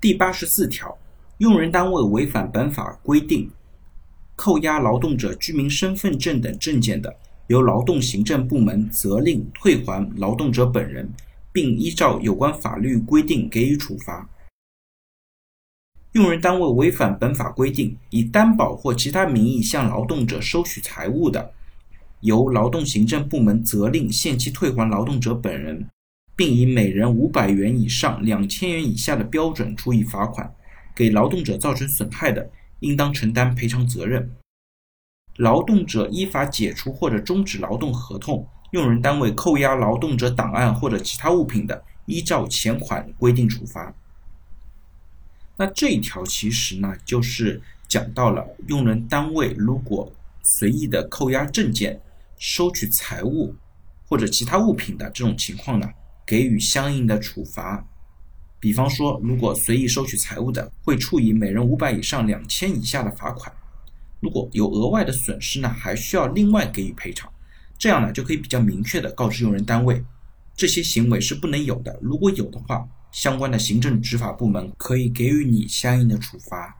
第八十四条，用人单位违反本法规定，扣押劳动者居民身份证等证件的，由劳动行政部门责令退还劳动者本人，并依照有关法律规定给予处罚。用人单位违反本法规定，以担保或其他名义向劳动者收取财物的，由劳动行政部门责令限期退还劳动者本人。并以每人五百元以上两千元以下的标准处以罚款，给劳动者造成损害的，应当承担赔偿责任。劳动者依法解除或者终止劳动合同，用人单位扣押劳动者档案或者其他物品的，依照前款规定处罚。那这一条其实呢，就是讲到了用人单位如果随意的扣押证件、收取财物或者其他物品的这种情况呢。给予相应的处罚，比方说，如果随意收取财物的，会处以每人五百以上两千以下的罚款；如果有额外的损失呢，还需要另外给予赔偿。这样呢，就可以比较明确的告知用人单位，这些行为是不能有的。如果有的话，相关的行政执法部门可以给予你相应的处罚。